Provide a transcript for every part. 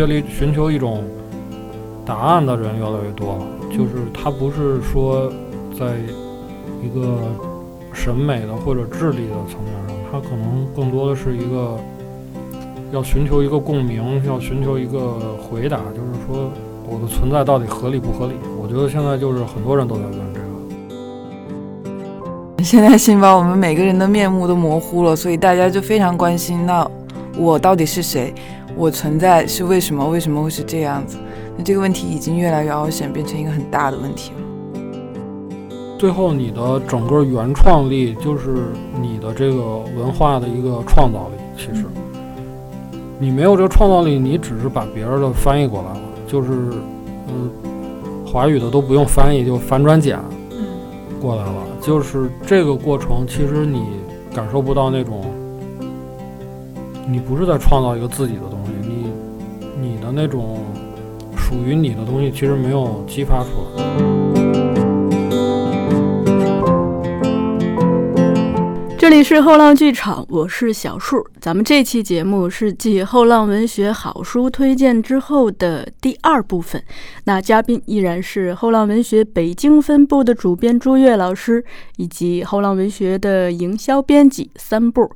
学里寻求一种答案的人越来越多了，就是他不是说在一个审美的或者智力的层面上，他可能更多的是一个要寻求一个共鸣，要寻求一个回答，就是说我的存在到底合理不合理？我觉得现在就是很多人都在问这个。现在先把，我们每个人的面目都模糊了，所以大家就非常关心，那我到底是谁？我存在是为什么？为什么会是这样子？那这个问题已经越来越凹陷，变成一个很大的问题了。最后，你的整个原创力就是你的这个文化的一个创造力。其实，你没有这个创造力，你只是把别人的翻译过来了，就是，嗯，华语的都不用翻译，就反转简。过来了，就是这个过程，其实你感受不到那种，你不是在创造一个自己的那种属于你的东西，其实没有激发出来。这里是后浪剧场，我是小树。咱们这期节目是继后浪文学好书推荐之后的第二部分。那嘉宾依然是后浪文学北京分部的主编朱越老师，以及后浪文学的营销编辑三步。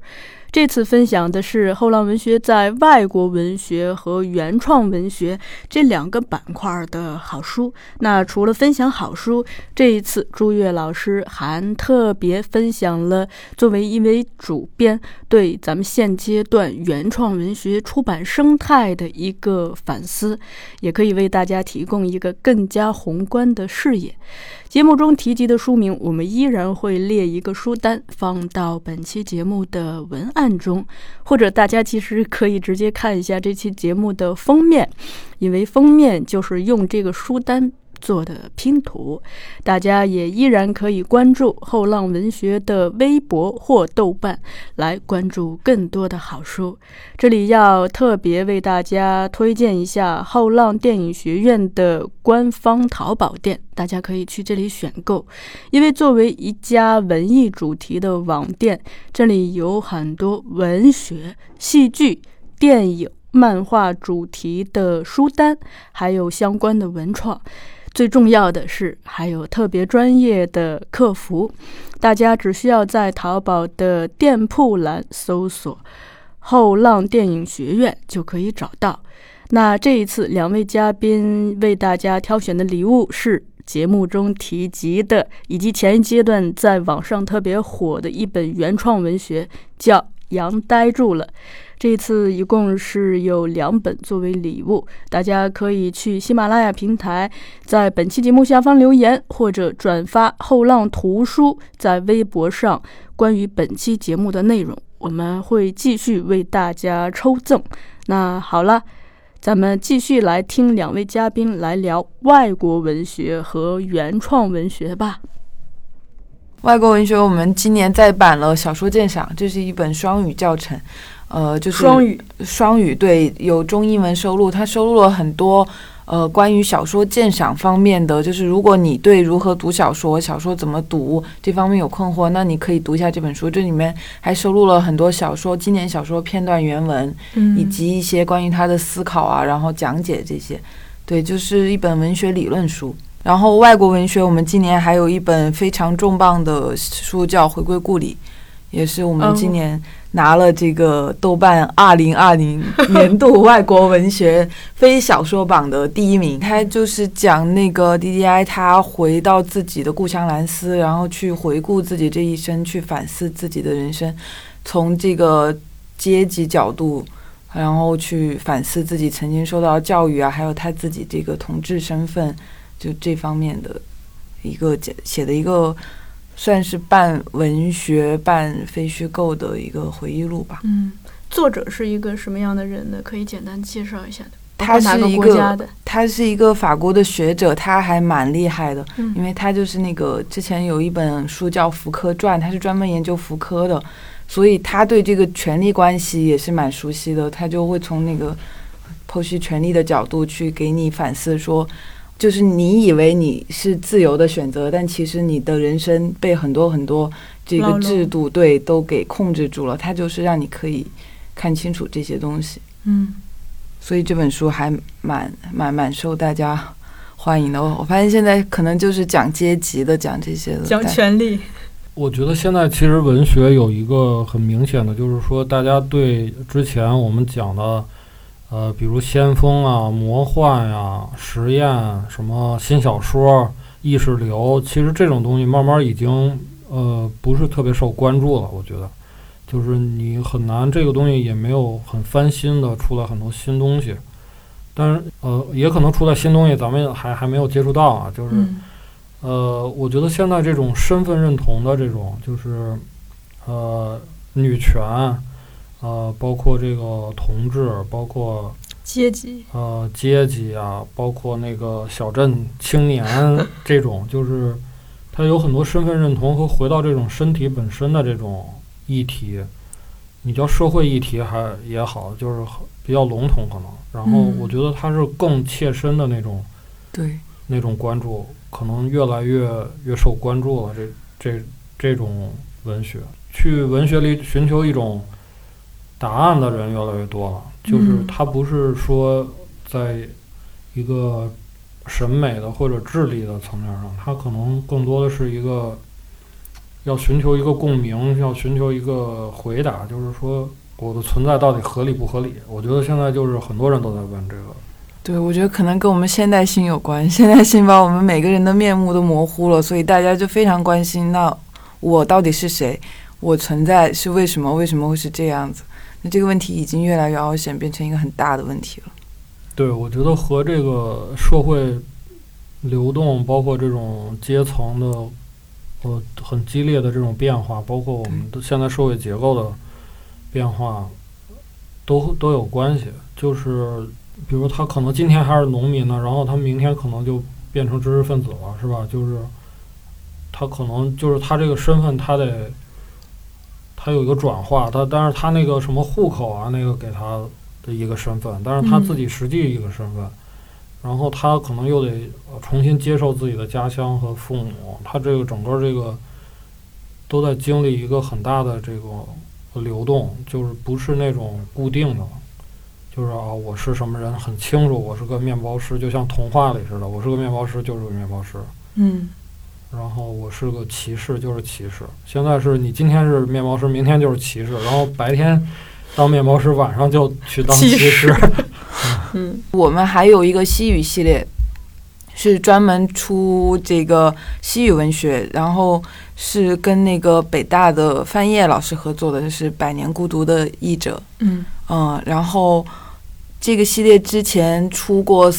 这次分享的是后浪文学在外国文学和原创文学这两个板块的好书。那除了分享好书，这一次朱越老师还特别分享了作为一位主编对咱们现阶段原创文学出版生态的一个反思，也可以为大家提供一个更加宏观的视野。节目中提及的书名，我们依然会列一个书单放到本期节目的文案中，或者大家其实可以直接看一下这期节目的封面，因为封面就是用这个书单。做的拼图，大家也依然可以关注后浪文学的微博或豆瓣，来关注更多的好书。这里要特别为大家推荐一下后浪电影学院的官方淘宝店，大家可以去这里选购。因为作为一家文艺主题的网店，这里有很多文学、戏剧、电影、漫画主题的书单，还有相关的文创。最重要的是，还有特别专业的客服，大家只需要在淘宝的店铺栏搜索“后浪电影学院”就可以找到。那这一次，两位嘉宾为大家挑选的礼物是节目中提及的，以及前一阶段在网上特别火的一本原创文学，叫《羊呆住了》。这次一共是有两本作为礼物，大家可以去喜马拉雅平台，在本期节目下方留言，或者转发后浪图书在微博上关于本期节目的内容，我们会继续为大家抽赠。那好了，咱们继续来听两位嘉宾来聊外国文学和原创文学吧。外国文学，我们今年再版了《小说鉴赏》，这是一本双语教程。呃，就是双语，双语对，有中英文收录，它收录了很多呃关于小说鉴赏方面的，就是如果你对如何读小说、小说怎么读这方面有困惑，那你可以读一下这本书。这里面还收录了很多小说经典小说片段原文，以及一些关于他的思考啊，然后讲解这些。对，就是一本文学理论书。然后外国文学，我们今年还有一本非常重磅的书叫《回归故里》，也是我们今年。拿了这个豆瓣二零二零 年度外国文学 非小说榜的第一名，他就是讲那个 D D I，他回到自己的故乡兰斯，然后去回顾自己这一生，去反思自己的人生，从这个阶级角度，然后去反思自己曾经受到教育啊，还有他自己这个同志身份，就这方面的一个写的一个。算是半文学半非虚构的一个回忆录吧。嗯，作者是一个什么样的人呢？可以简单介绍一下的。他是一个，他是一个法国的学者，他还蛮厉害的，因为他就是那个之前有一本书叫《福柯传》，他是专门研究福柯的，所以他对这个权力关系也是蛮熟悉的。他就会从那个剖析权力的角度去给你反思说。就是你以为你是自由的选择，但其实你的人生被很多很多这个制度对都给控制住了。它就是让你可以看清楚这些东西。嗯，所以这本书还蛮蛮蛮受大家欢迎的。我我发现现在可能就是讲阶级的，讲这些的，讲权力，我觉得现在其实文学有一个很明显的，就是说大家对之前我们讲的，呃，比如先锋啊、魔幻呀、实验、什么新小说、意识流，其实这种东西慢慢已经呃不是特别受关注了。我觉得，就是你很难这个东西也没有很翻新的出来很多新东西，但是呃也可能出来新东西，咱们还还没有接触到啊，就是。嗯呃，我觉得现在这种身份认同的这种，就是呃女权，呃，包括这个同志，包括阶级，呃阶级啊，包括那个小镇青年 这种，就是他有很多身份认同和回到这种身体本身的这种议题，你叫社会议题还也好，就是比较笼统可能。然后嗯我觉得他是更切身的那种。对，那种关注可能越来越越受关注了。这这这种文学，去文学里寻求一种答案的人越来越多了。就是嗯他不是说在一个审美的或者智力的层面上，他可能更多的是一个要寻求一个共鸣，要寻求一个回答，就是说我的存在到底合理不合理？我觉得现在就是很多人都在问这个。对，我觉得可能跟我们现代性有关。现代性把我们每个人的面目都模糊了，所以大家就非常关心，那我到底是谁？我存在是为什么？为什么会是这样子？那这个问题已经越来越凹陷，变成一个很大的问题了。对，我觉得和这个社会流动，包括这种阶层的呃很激烈的这种变化，包括我们的现在社会结构的变化，都都有关系。就是比如他可能今天还是农民呢，然后他明天可能就变成知识分子了，是吧？就是他可能就是他这个身份，他得他有一个转化，他但是他那个什么户口啊，那个给他的一个身份，但是他嗯自己实际一个身份，然后他可能又得呃重新接受自己的家乡和父母，他这个整个这个都在经历一个很大的这个流动，就是不是那种固定的。就是啊，我是什么人很清楚，我是个面包师，就像童话里似的，我是个面包师就是个面包师，嗯，然后我是个骑士就是骑士。现在是你今天是面包师，明天就是骑士，然后白天当面包师，晚上就去当骑骑士。嗯我们还有一个西语系列，是专门出这个西语文学，然后是跟那个北大的范晔老师合作的，就是《百年孤独的译者》。嗯嗯，然后这个系列之前出过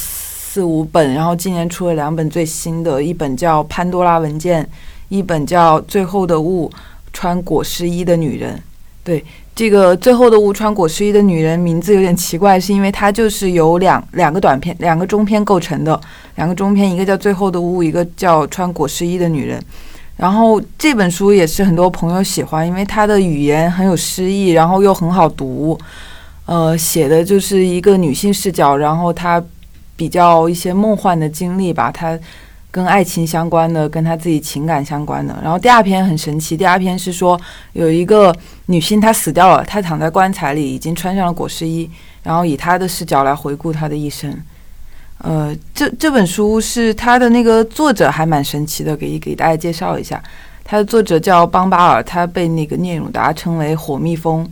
四五本，然后今年出了两本最新的，一本叫《潘多拉文件》，一本叫《最后的雾：穿裹尸衣的女人》。对，这个《最后的雾：穿裹尸衣的女人》名字有点奇怪，是因为它就是由两两个短片、两个中篇构成的，两个中篇，一个叫《最后的雾》，一个叫《穿裹尸衣的女人》。然后这本书也是很多朋友喜欢，因为它的语言很有诗意，然后又很好读。呃，写的就是一个女性视角，然后她比较一些梦幻的经历吧，她跟爱情相关的，跟她自己情感相关的。然后第二篇很神奇，第二篇是说有一个女性她死掉了，她躺在棺材里，已经穿上了裹尸衣，然后以她的视角来回顾她的一生。呃，这这本书是它的那个作者还蛮神奇的，给给大家介绍一下。它的作者叫邦巴尔，他被那个聂鲁达称为“火蜜蜂”，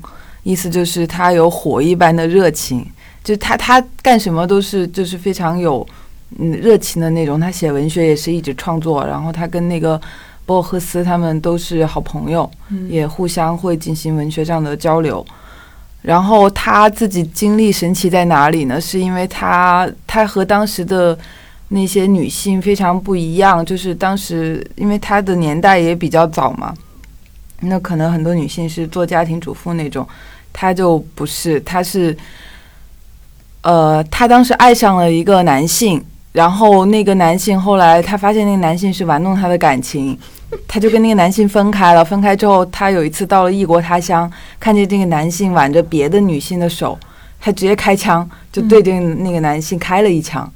意思就是他有火一般的热情，就他他干什么都是就是非常有嗯热情的那种。他写文学也是一直创作，然后他跟那个博尔赫斯他们都是好朋友，嗯也互相会进行文学上的交流。然后他自己经历神奇在哪里呢？是因为他他和当时的那些女性非常不一样，就是当时因为他的年代也比较早嘛，那可能很多女性是做家庭主妇那种，他就不是，他是，呃，他当时爱上了一个男性，然后那个男性后来他发现那个男性是玩弄他的感情，他就跟那个男性分开了。分开之后，他有一次到了异国他乡，看见这个男性挽着别的女性的手，他直接开枪，就对着那个男性开了一枪。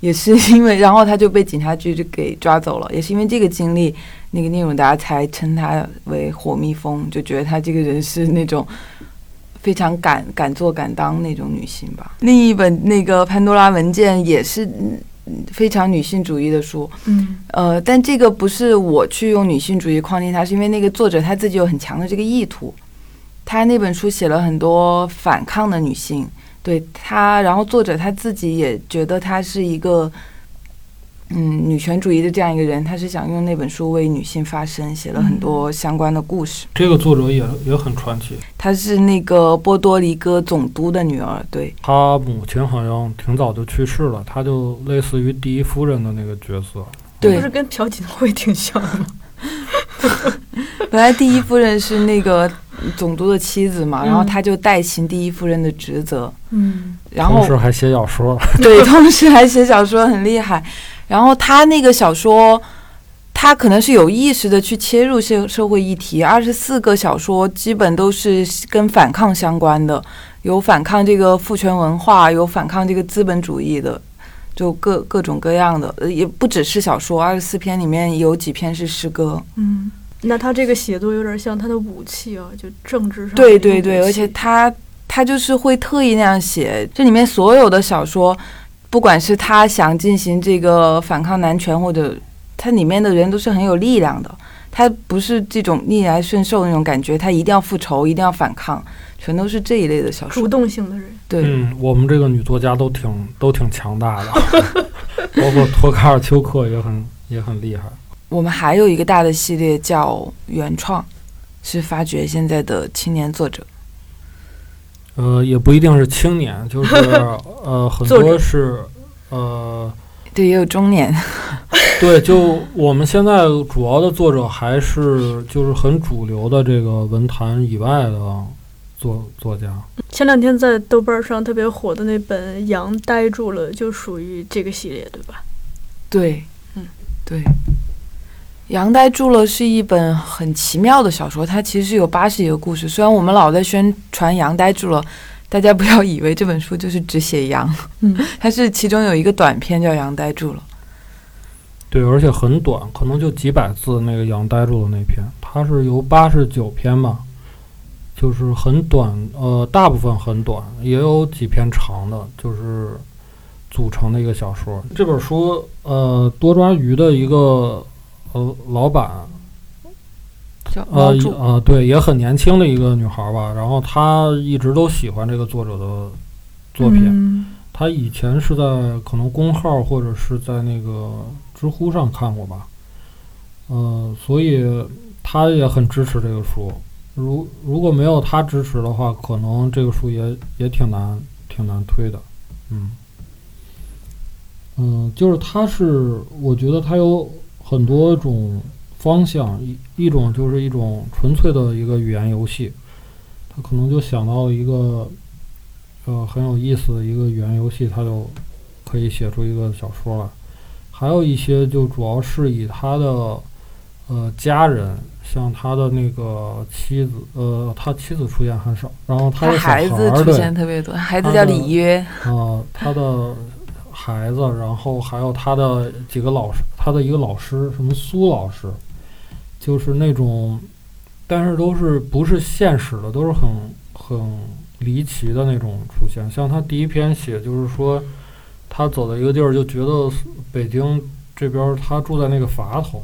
也是因为，然后他就被警察局就给抓走了。也是因为这个经历，那个聂永达才称他为火蜜蜂，就觉得他这个人是那种非常敢敢做敢当那种女性吧。另一本那个《潘多拉文件》也是嗯非常女性主义的书，嗯呃，但这个不是我去用女性主义框定它，是因为那个作者他自己有很强的这个意图。他那本书写了很多反抗的女性，对他，然后作者他自己也觉得她是一个，嗯，女权主义的这样一个人，他是想用那本书为女性发声，写了很多相关的故事。这个作者也也很传奇，她是那个波多黎各总督的女儿，对，她母亲好像挺早就去世了，她就类似于第一夫人的那个角色。对不是跟朴槿惠挺像的吗？本来第一夫人是那个总督的妻子嘛，嗯然后她就代行第一夫人的职责，嗯然后同时还写小说，对，同时还写小说，很厉害。然后他那个小说，他可能是有意识的去切入社社会议题。二十四个小说基本都是跟反抗相关的，有反抗这个父权文化，有反抗这个资本主义的，就各各种各样的，呃也不只是小说。二十四篇里面有几篇是诗歌。嗯，那他这个写作有点像他的武器啊，就政治上对对对，而且他他就是会特意那样写，这里面所有的小说，不管是他想进行这个反抗男权，或者他里面的人都是很有力量的，他不是这种逆来顺受那种感觉，他一定要复仇，一定要反抗，全都是这一类的小说主。动性的人。对，嗯，我们这个女作家都挺都挺强大的，包括托卡尔丘克也很也很厉害。我们还有一个大的系列叫原创，是发掘现在的青年作者。呃，也不一定是青年，就是 呃，很多是呃，对，也有中年。对，就我们现在主要的作者还是就是很主流的这个文坛以外的作作家。前两天在豆瓣上特别火的那本《羊呆住了》，就属于这个系列，对吧？对，嗯，对。《杨呆住了》是一本很奇妙的小说，它其实有八十几个故事。虽然我们老在宣传《杨呆住了》，大家不要以为这本书就是只写羊，嗯，它是其中有一个短篇叫《杨呆住了》。对，而且很短，可能就几百字。那个羊呆住的那篇，它是由八十九篇吧，就是很短，呃，大部分很短，也有几篇长的，就是组成的一个小说。这本书，呃，多抓鱼的一个呃老板，叫呃对，也很年轻的一个女孩儿吧，然后她一直都喜欢这个作者的作品。嗯他以前是在可能公号或者是在那个知乎上看过吧，呃，所以她也很支持这个书。如如果没有她支持的话，可能这个书也也挺难挺难推的。嗯嗯，就是他是我觉得他有很多种方向，一一种就是一种纯粹的一个语言游戏，他可能就想到了一个。呃，很有意思的一个语言游戏，他就可以写出一个小说来。还有一些就主要是以他的呃家人，像他的那个妻子，呃，他妻子出现很少，然后他他的孩孩子出，现特别多，孩子叫他的里约，呃，他的孩子，然后还有他的几个老师，他的一个老师，什么苏老师，就是那种，但是都是不是现实的，都是很很离奇的那种出现。像他第一篇写，就是说他走到一个地儿，就觉得北京这边儿他住在那个垡头，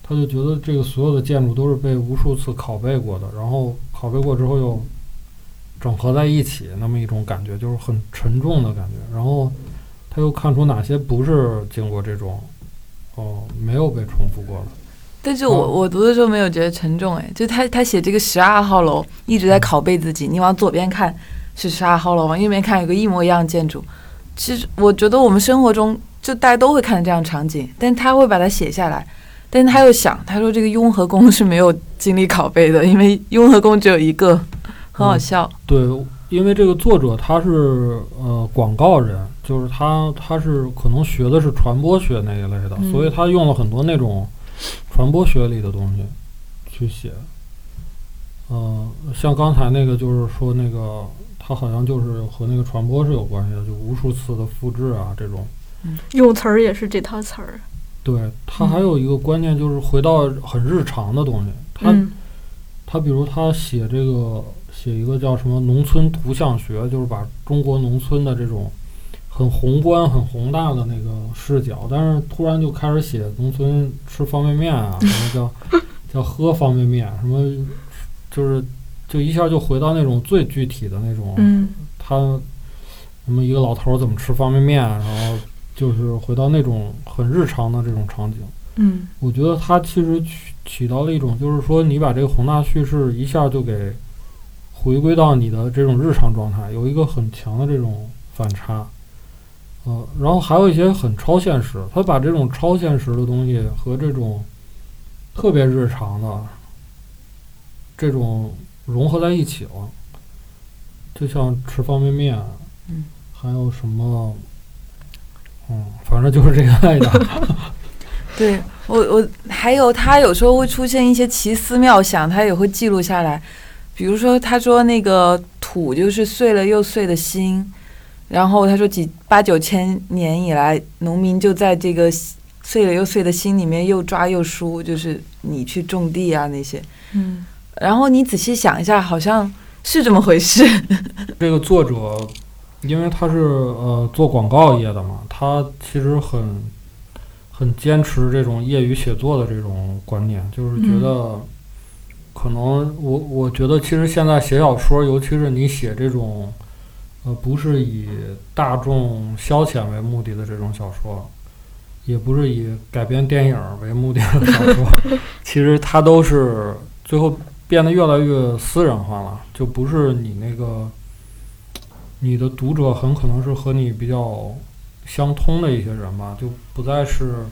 他就觉得这个所有的建筑都是被无数次拷贝过的，然后拷贝过之后又整合在一起，那么一种感觉，就是很沉重的感觉。然后他又看出哪些不是经过这种哦没有被重复过的。但是我哦我读的时候没有觉得沉重，哎，就他他写这个十二号楼一直在拷贝自己，你往左边看是十二号楼，往右边看有个一模一样的建筑。其实我觉得我们生活中就大家都会看到这样的场景，但他会把它写下来，但是他又想，他说这个雍和宫是没有经历拷贝的，因为雍和宫只有一个，很好嗯笑。对，因为这个作者他是呃广告人，就是他他是可能学的是传播学那一类的，嗯所以他用了很多那种传播学里的东西去写。呃，像刚才那个就是说那个他好像就是和那个传播是有关系的，就无数次的复制啊这种。用词儿也是这套词儿。对他还有一个观念就是回到很日常的东西，他、嗯他比如他写这个写一个叫什么农村图像学，就是把中国农村的这种很宏观、很宏大的那个视角，但是突然就开始写农村吃方便面啊，什么叫 叫喝方便面，什么就是就一下就回到那种最具体的那种，嗯他什么一个老头儿怎么吃方便面，然后就是回到那种很日常的这种场景。嗯我觉得它其实起起到了一种，就是说你把这个宏大叙事一下就给回归到你的这种日常状态，有一个很强的这种反差。呃，然后还有一些很超现实，他把这种超现实的东西和这种特别日常的这种融合在一起了，就像吃方便面，嗯，还有什么，嗯，反正就是这个味道。对我我还有他有时候会出现一些奇思妙想，他也会记录下来。比如说，他说那个土就是碎了又碎的心，然后他说几八九千年以来，农民就在这个碎了又碎的心里面又抓又输，就是你去种地啊那些。嗯然后你仔细想一下，好像是这么回事。这个作者，因为他是呃做广告业的嘛，他其实很很坚持这种业余写作的这种观念，就是觉得可能我我觉得其实现在写小说，尤其是你写这种呃不是以大众消遣为目的的这种小说，也不是以改编电影为目的的小说，其实它都是最后变得越来越私人化了，就不是你那个你的读者很可能是和你比较相通的一些人吧，就不再是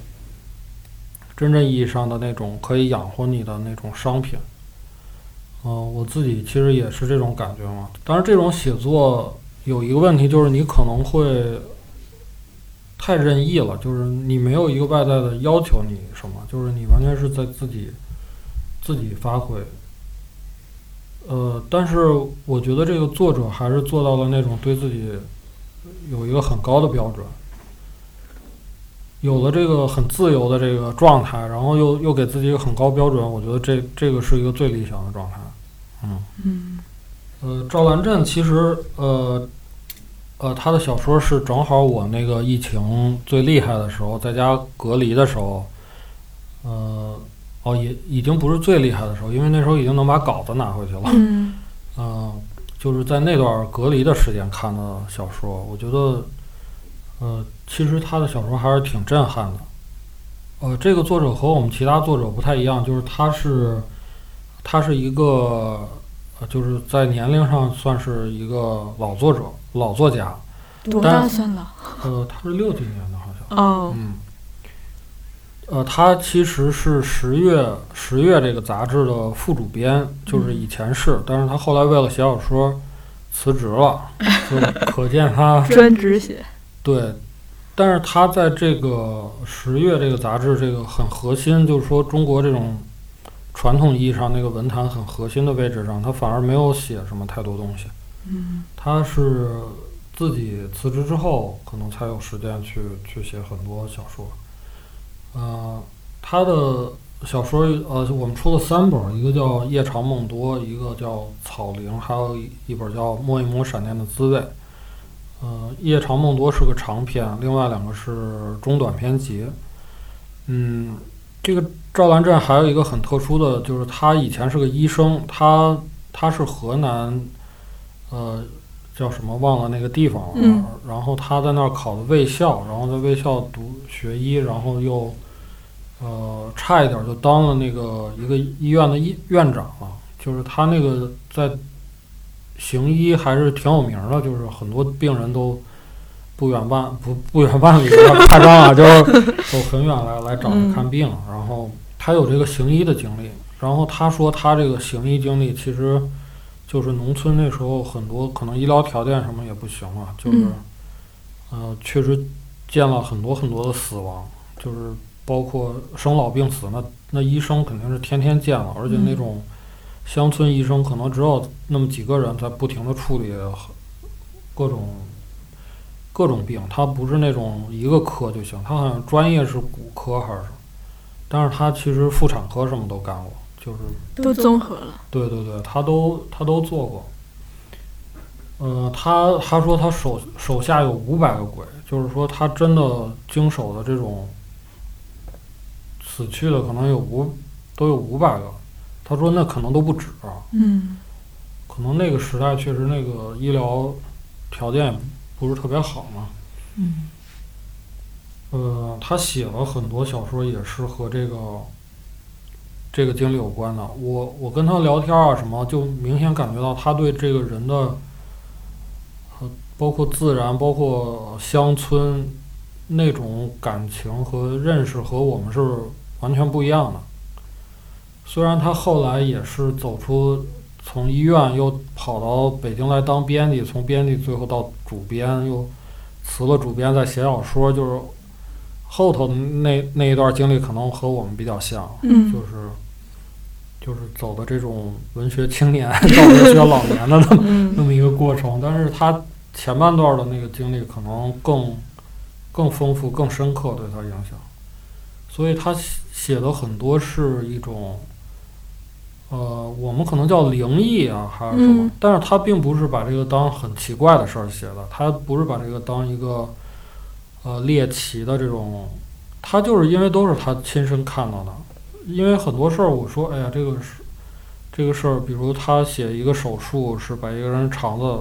真正意义上的那种可以养活你的那种商品。嗯、我自己其实也是这种感觉嘛。当然，这种写作有一个问题，就是你可能会太任意了，就是你没有一个外在的要求你什么，就是你完全是在自己自己发挥。呃，但是我觉得这个作者还是做到了那种对自己有一个很高的标准，有了这个很自由的这个状态，然后又又给自己一个很高标准，我觉得这这个是一个最理想的状态。嗯，嗯呃，赵兰镇其实呃呃，他的小说是正好我那个疫情最厉害的时候，在家隔离的时候，呃，哦，也已经不是最厉害的时候，因为那时候已经能把稿子拿回去了。嗯 嗯，就是在那段隔离的时间看的小说，我觉得，呃，其实他的小说还是挺震撼的。呃，这个作者和我们其他作者不太一样，就是他是，他是一个，呃，就是在年龄上算是一个老作者、老作家。多但大算老？呃，他是六几年的，好像。哦，嗯，呃，他其实是十月十月这个杂志的副主编，就是以前是，但是他后来为了写小说辞职了，就可见他专职写。对。但是他在这个十月这个杂志这个很核心，就是说中国这种传统意义上那个文坛很核心的位置上，他反而没有写什么太多东西。嗯他是自己辞职之后，可能才有时间去去写很多小说。呃，他的小说呃，我们出了三本，一个叫《夜长梦多》，一个叫《草灵》，还有一一本叫《摸一摸闪电的滋味》。呃，《夜长梦多》是个长篇，另外两个是中短篇集。嗯，这个赵兰镇还有一个很特殊的，就是他以前是个医生，他他是河南，呃，叫什么忘了那个地方了。嗯然后他在那儿考的卫校，然后在卫校读学医，然后又呃差一点就当了那个一个医院的医院长了。就是他那个在行医还是挺有名儿的，就是很多病人都不远万不不远万里夸张啊，就是走很远来来找他看病。然后他有这个行医的经历，然后他说他这个行医经历其实就是农村那时候很多可能医疗条件什么也不行了，就是、嗯。呃确实见了很多很多的死亡，就是包括生老病死，那那医生肯定是天天见了，而且那种乡村医生可能只有那么几个人在不停的处理各种各种病，他不是那种一个科就行，他好像专业是骨科还是什么，但是他其实妇产科什么都干过，就是都综合了。对对对，他都他都做过。呃，他他说他手手下有五百个鬼，就是说他真的经手的这种死去的可能有五都有五百个。他说那可能都不止啊，嗯可能那个时代确实那个医疗条件也不是特别好嘛。嗯呃，他写了很多小说，也是和这个这个经历有关的。我我跟他聊天啊什么，就明显感觉到他对这个人的，呃，包括自然，包括乡村那种感情和认识和我们是完全不一样的。虽然他后来也是走出从医院又跑到北京来当编辑，从编辑最后到主编，又辞了主编再写小说，就是后头的那那一段经历可能和我们比较像，嗯就是就是走的这种文学青年到文学老年的那么嗯那么一个过程，但是他前半段的那个经历可能更更丰富、更深刻，对他影响，所以他写写的很多是一种。呃，我们可能叫灵异啊，还是什么？嗯但是他并不是把这个当很奇怪的事儿写的，他不是把这个当一个呃猎奇的这种，他就是因为都是他亲身看到的。因为很多事儿，我说，哎呀，这个是这个事儿，比如他写一个手术是把一个人肠子，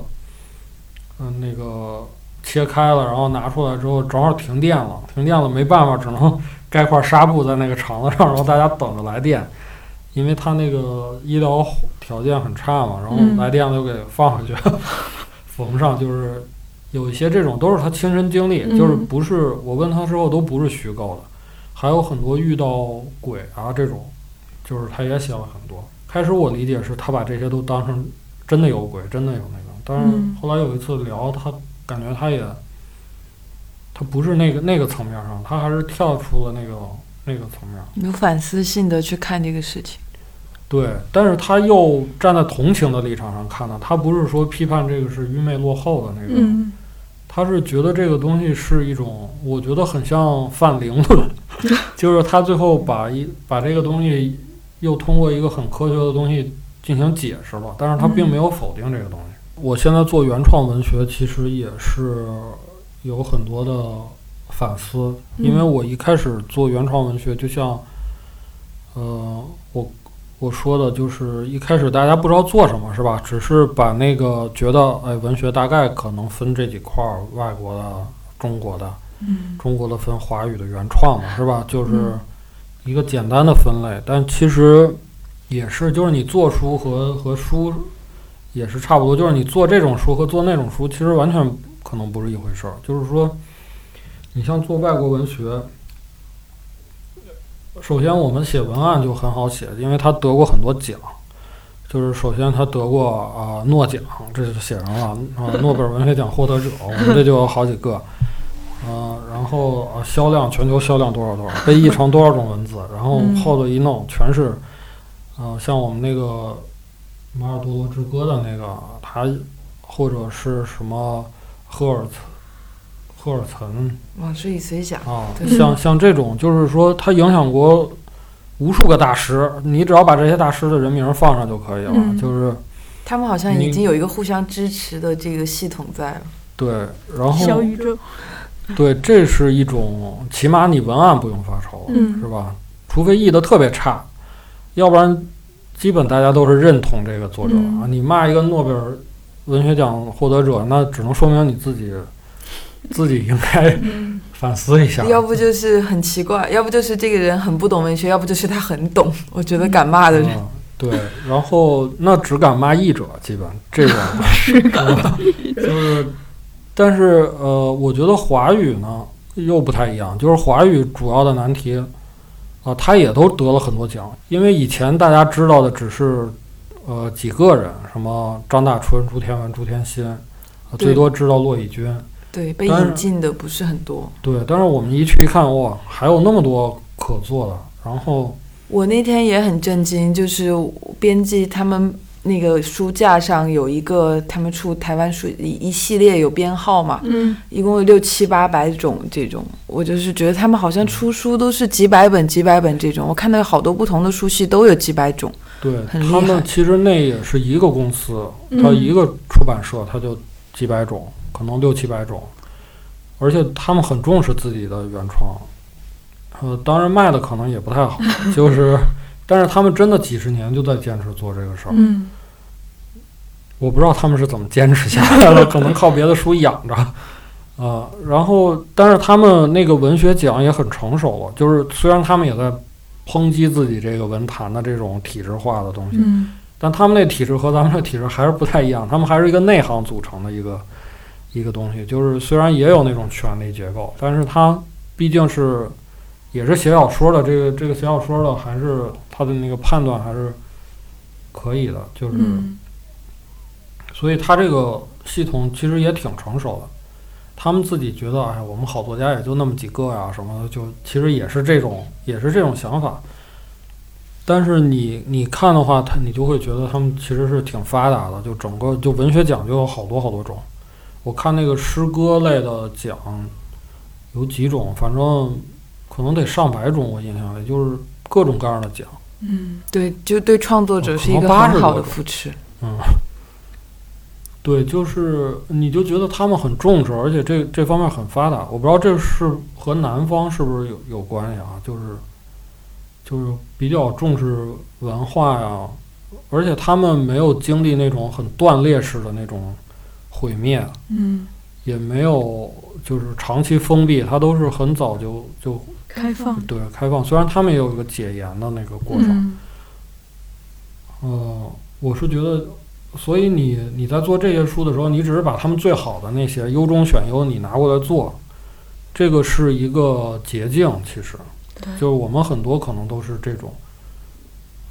嗯、那个切开了，然后拿出来之后正好停电了，停电了没办法，只能 盖块纱布在那个肠子上，然后大家等着来电，因为他那个医疗条件很差嘛，然后嗯。来电了就给放回去，缝上，就是有一些这种都是他亲身经历，嗯就是不是我问他之后都不是虚构的，还有很多遇到鬼啊这种，就是他也写了很多。开始我理解是他把这些都当成真的有鬼，真的有那个，但是嗯。后来有一次聊，他感觉他也，他不是那个那个层面上，他还是跳出了那个那个层面。有反思性的去看这个事情。对，但是他又站在同情的立场上看呢，他不是说批判这个是愚昧落后的那个，嗯他是觉得这个东西是一种，我觉得很像泛灵论，就是他最后把一把这个东西又通过一个很科学的东西进行解释了，但是他并没有否定这个东西。我现在做原创文学，其实也是有很多的反思，因为我一开始做原创文学，就像，呃，我我说的就是一开始大家不知道做什么，是吧？只是把那个觉得，哎，文学大概可能分这几块儿，外国的、中国的，嗯中国的分华语的原创嘛，是吧？就是嗯一个简单的分类，但其实也是，就是你做书和和书也是差不多，就是你做这种书和做那种书，其实完全可能不是一回事儿。就是说，你像做外国文学，首先我们写文案就很好写，因为他得过很多奖。就是首先他得过啊、诺奖，这就写上了啊、诺贝尔文学奖获得者，我们这就有好几个。呃，然后呃，销量全球销量多少多少，被译成多少种文字，然后嗯后头一弄全是，呃，像我们那个《马尔多罗之歌》的那个，他或者是什么赫尔岑赫尔岑往事已随想。啊，对像像这种，就是说他影响过无数个大师，你只要把这些大师的人名放上就可以了，嗯就是他们好像已经有一个互相支持的这个系统在了。对，然后小宇宙，对，这是一种，起码你文案不用发愁，嗯是吧？除非译的特别差，要不然基本大家都是认同这个作者、嗯啊。你骂一个诺贝尔文学奖获得者，那只能说明你自己自己应该嗯反思一下。要不就是很奇怪，要不就是这个人很不懂文学，要不就是他很懂。我觉得敢骂的人，嗯，对，然后那只敢骂译者，基本这种 是吧？就是，但是呃，我觉得华语呢又不太一样，就是华语主要的难题啊、他也都得了很多奖，因为以前大家知道的只是呃几个人，什么张大春、朱天文、朱天心，最多知道骆以军，对被引进的不是很多。对，但是我们一去一看，哇，还有那么多可做的，然后。我那天也很震惊，就是编辑他们那个书架上有一个他们出台湾书一一系列有编号嘛，嗯一共有六七八百种这种，我就是觉得他们好像出书都是几百本几百本这种，我看到有好多不同的书系都有几百种，对很厉害他们其实那也是一个公司，它嗯一个出版社，它就几百种，可能六七百种，而且他们很重视自己的原创。呃，当然卖的可能也不太好，就是，但是他们真的几十年就在坚持做这个事儿。嗯我不知道他们是怎么坚持下来的，可能靠别的书养着。啊、然后，但是他们那个文学奖也很成熟了，就是虽然他们也在抨击自己这个文坛的这种体制化的东西，嗯但他们那体制和咱们这体制还是不太一样，他们还是一个内行组成的一个一个东西。就是虽然也有那种权力结构，但是它毕竟是也是写小说的，这个这个写小说的还是他的那个判断还是可以的，就是。嗯所以他这个系统其实也挺成熟的。他们自己觉得，哎，我们好作家也就那么几个呀，什么的，就其实也是这种，也是这种想法。但是你你看的话，他你就会觉得他们其实是挺发达的，就整个就文学奖就有好多好多种。我看那个诗歌类的奖有几种，反正可能得上百种，我印象里就是各种各样的奖。嗯对，就对创作者哦是一个可能80很好的扶持。嗯，对，就是你就觉得他们很重视，而且这这方面很发达。我不知道这是和南方是不是有有关系啊？就是就是比较重视文化呀，而且他们没有经历那种很断裂式的那种毁灭，嗯，也没有就是长期封闭，它都是很早就就开放，对开放。虽然他们也有一个解严的那个过程。嗯呃，我是觉得，所以你你在做这些书的时候，你只是把他们最好的那些优中选优，你拿过来做，这个是一个捷径。其实，就是我们很多可能都是这种。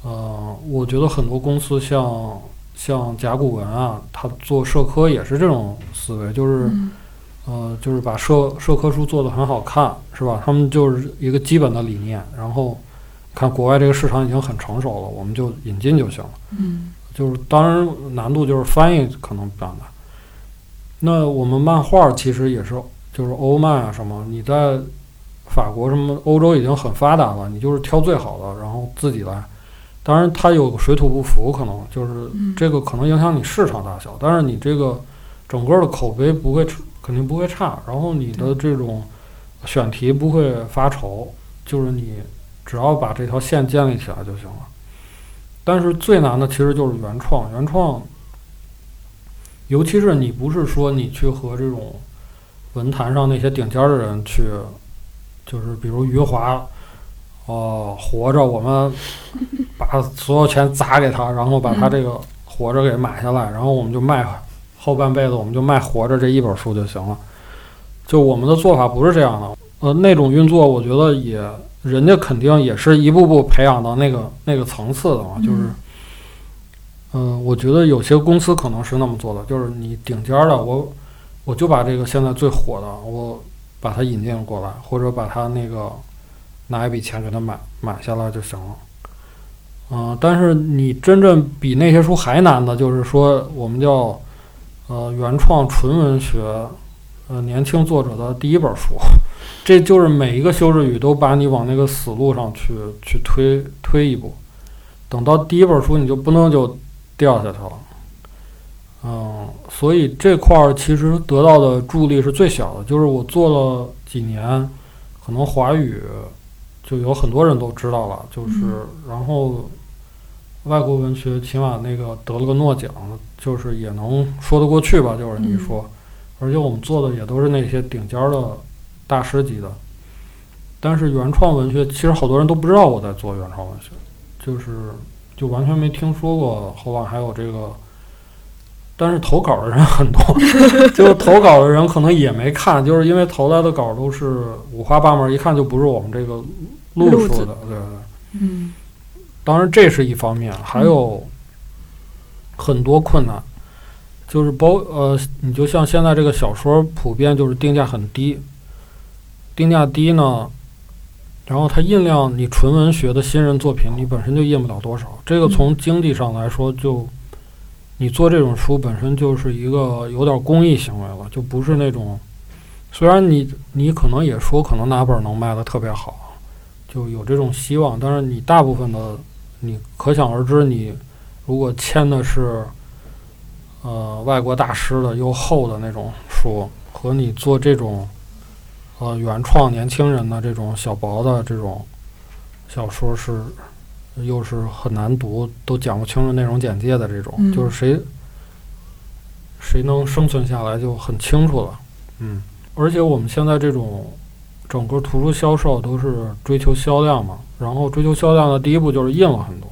呃，我觉得很多公司像像甲骨文啊，他做社科也是这种思维，就是、嗯呃，就是把社社科书做得很好看，是吧？他们就是一个基本的理念，然后看国外这个市场已经很成熟了，我们就引进就行了。嗯就是当然难度就是翻译可能比较难。那我们漫画其实也是，就是欧漫啊什么，你在法国什么欧洲已经很发达了，你就是挑最好的，然后自己来。当然它有水土不服，可能就是嗯这个可能影响你市场大小，但是你这个整个的口碑不会肯定不会差，然后你的这种选题不会发愁，就是你只要把这条线建立起来就行了。但是最难的其实就是原创，原创，尤其是你不是说你去和这种文坛上那些顶尖的人去，就是比如余华，哦、活着我们把所有钱砸给他，然后把他这个活着给买下来，然后我们就卖后半辈子我们就卖活着这一本书就行了。就我们的做法不是这样的，呃，那种运作我觉得也。人家肯定也是一步步培养到那个那个层次的嘛，就是，嗯、我觉得有些公司可能是那么做的，就是你顶尖儿的，我我就把这个现在最火的，我把它引进过来，或者把它那个拿一笔钱给它买买下来就行了。嗯、但是你真正比那些书还难的，就是说我们叫呃原创纯文学，呃年轻作者的第一本书。这就是每一个修饰语都把你往那个死路上去去推推一步，等到第一本书你就不能就掉下去了，嗯，所以这块儿其实得到的助力是最小的，就是我做了几年，可能华语就有很多人都知道了，就是然后外国文学起码那个得了个诺奖，就是也能说得过去吧，就是你说，而且我们做的也都是那些顶尖儿的。大师级的，但是原创文学其实好多人都不知道我在做原创文学，就是就完全没听说过后浪还有这个，但是投稿的人很多，就投稿的人可能也没看，就是因为投来的稿都是五花八门，一看就不是我们这个路数的，对对对。嗯当然这是一方面，还有很多困难，就是包呃，你就像现在这个小说普遍就是定价很低。定价低呢，然后它印量，你纯文学的新人作品，你本身就印不了多少。这个从经济上来说，就你做这种书本身就是一个有点公益行为了，就不是那种。虽然你你可能也说可能哪本能卖的特别好，就有这种希望，但是你大部分的你可想而知，你如果签的是呃外国大师的又厚的那种书，和你做这种呃原创年轻人的这种小薄的这种小说是又是很难读，都讲不清楚内容简介的这种，嗯就是谁谁能生存下来就很清楚了。嗯，而且我们现在这种整个图书销售都是追求销量嘛，然后追求销量的第一步就是印了很多，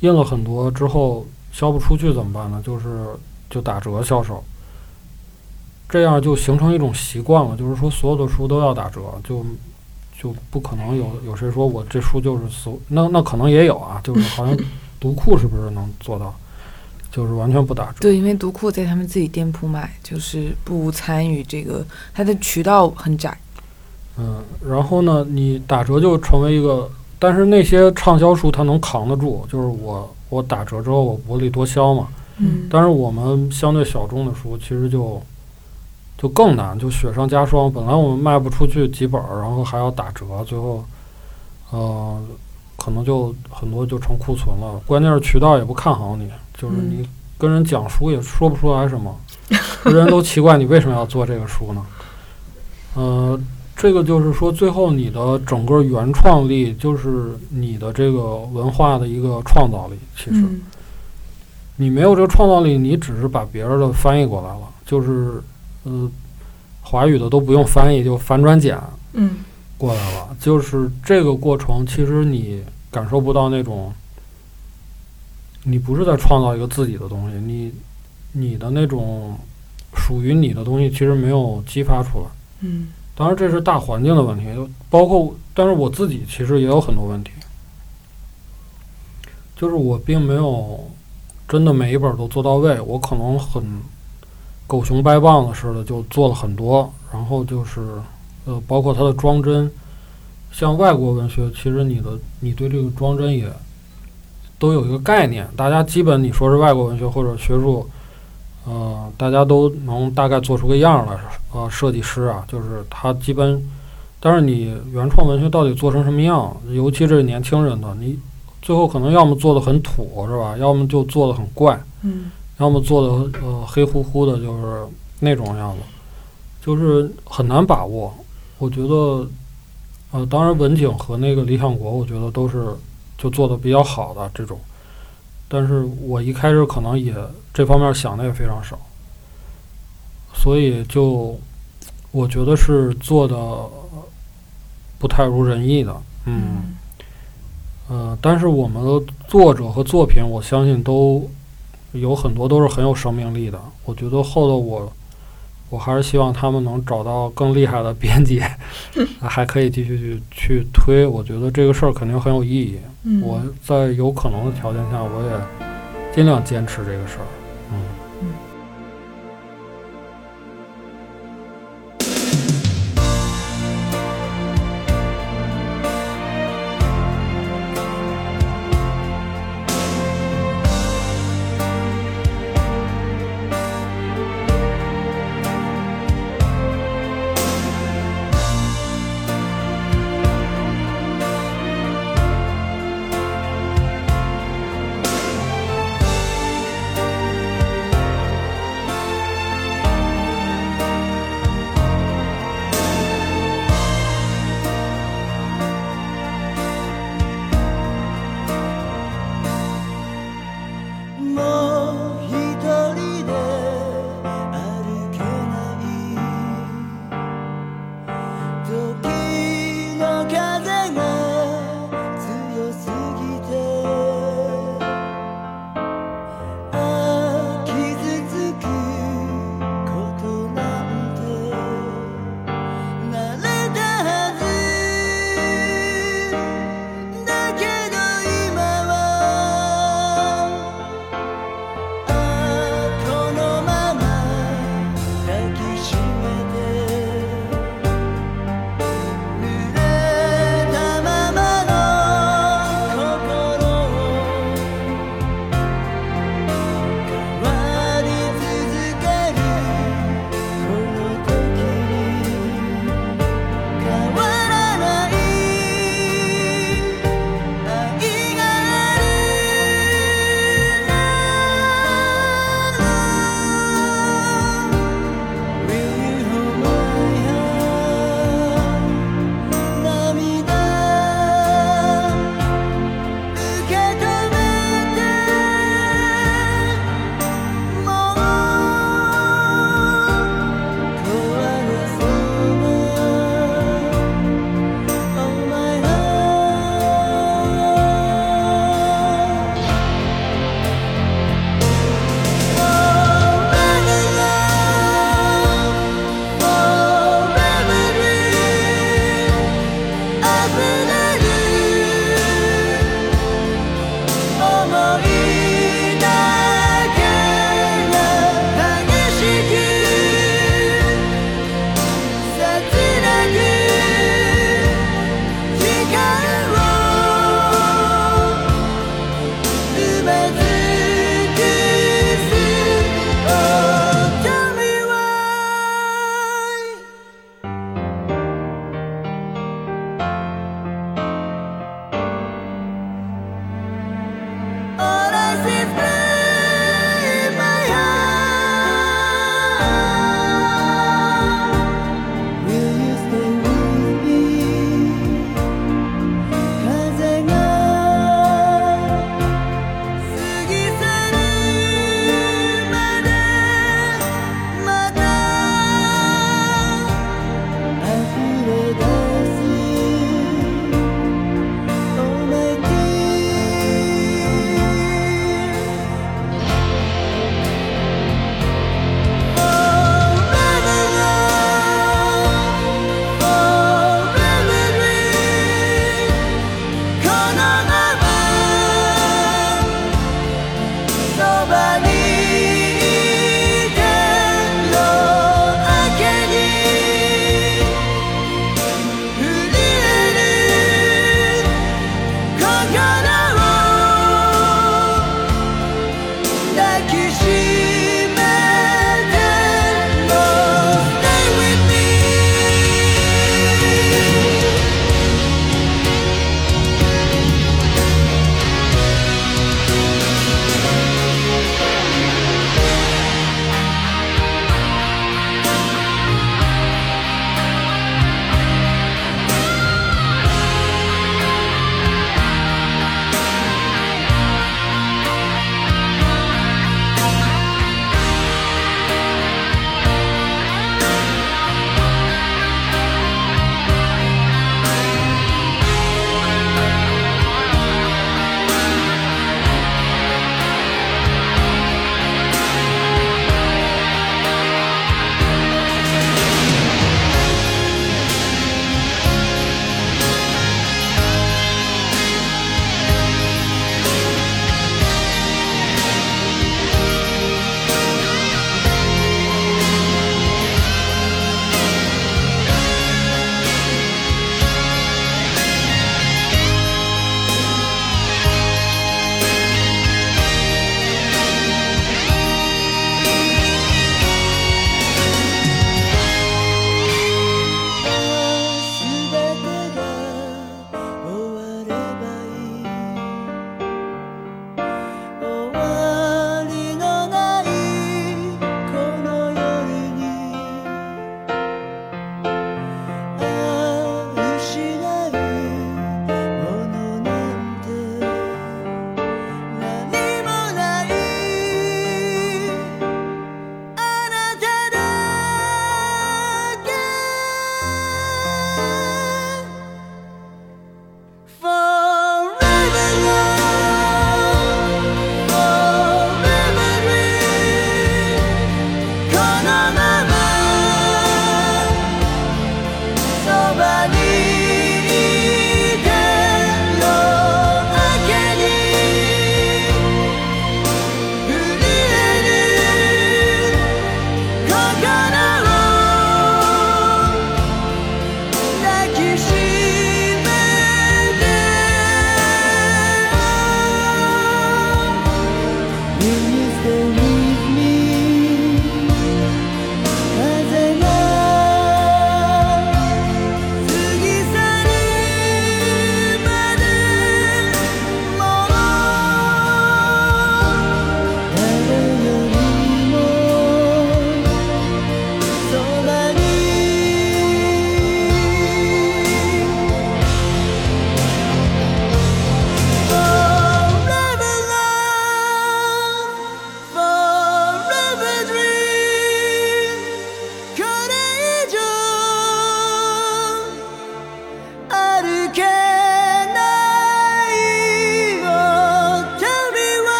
印了很多之后销不出去怎么办呢？就是就打折销售，这样就形成一种习惯了，就是说所有的书都要打折，就就不可能有有谁说我这书就是俗那那可能也有啊，就是好像 读库是不是能做到，就是完全不打折？对，因为读库在他们自己店铺卖，就是不参与这个，它的渠道很窄。嗯，然后呢，你打折就成为一个，但是那些畅销书它能扛得住，就是我我打折之后我薄利多销嘛。嗯但是我们相对小众的书其实就就更难，就雪上加霜。本来我们卖不出去几本，然后还要打折，最后呃可能就很多就成库存了。关键是渠道也不看好你，就是嗯你跟人讲书也说不出来什么，人都奇怪你为什么要做这个书呢？呃，这个就是说，最后你的整个原创力就是你的这个文化的一个创造力，其实。嗯你没有这个创造力，你只是把别人的翻译过来了，就是，呃，华语的都不用翻译，就反转简嗯过来了。就是这个过程，其实你感受不到那种，你不是在创造一个自己的东西，你你的那种属于你的东西，其实没有激发出来。嗯当然，这是大环境的问题，包括，但是我自己其实也有很多问题，就是我并没有真的每一本都做到位，我可能很狗熊掰棒子似的就做了很多，然后就是呃，包括它的装帧，像外国文学，其实你的你对这个装帧也都有一个概念，大家基本你说是外国文学或者学术。呃，大家都能大概做出个样来，呃，设计师啊，就是他基本，但是你原创文学到底做成什么样，尤其这是年轻人的，你最后可能要么做的很土，是吧？要么就做的很怪，嗯要么做的呃黑乎乎的，就是那种样子，就是很难把握。我觉得，呃，当然文景和那个理想国，我觉得都是就做的比较好的这种，但是我一开始可能也这方面想的也非常少，所以就我觉得是做的不太如人意的，嗯。呃，但是我们的作者和作品，我相信都有很多都是很有生命力的。我觉得后头我，我还是希望他们能找到更厉害的编辑，啊 还可以继续去去推。我觉得这个事儿肯定很有意义。嗯我在有可能的条件下，我也尽量坚持这个事儿。嗯。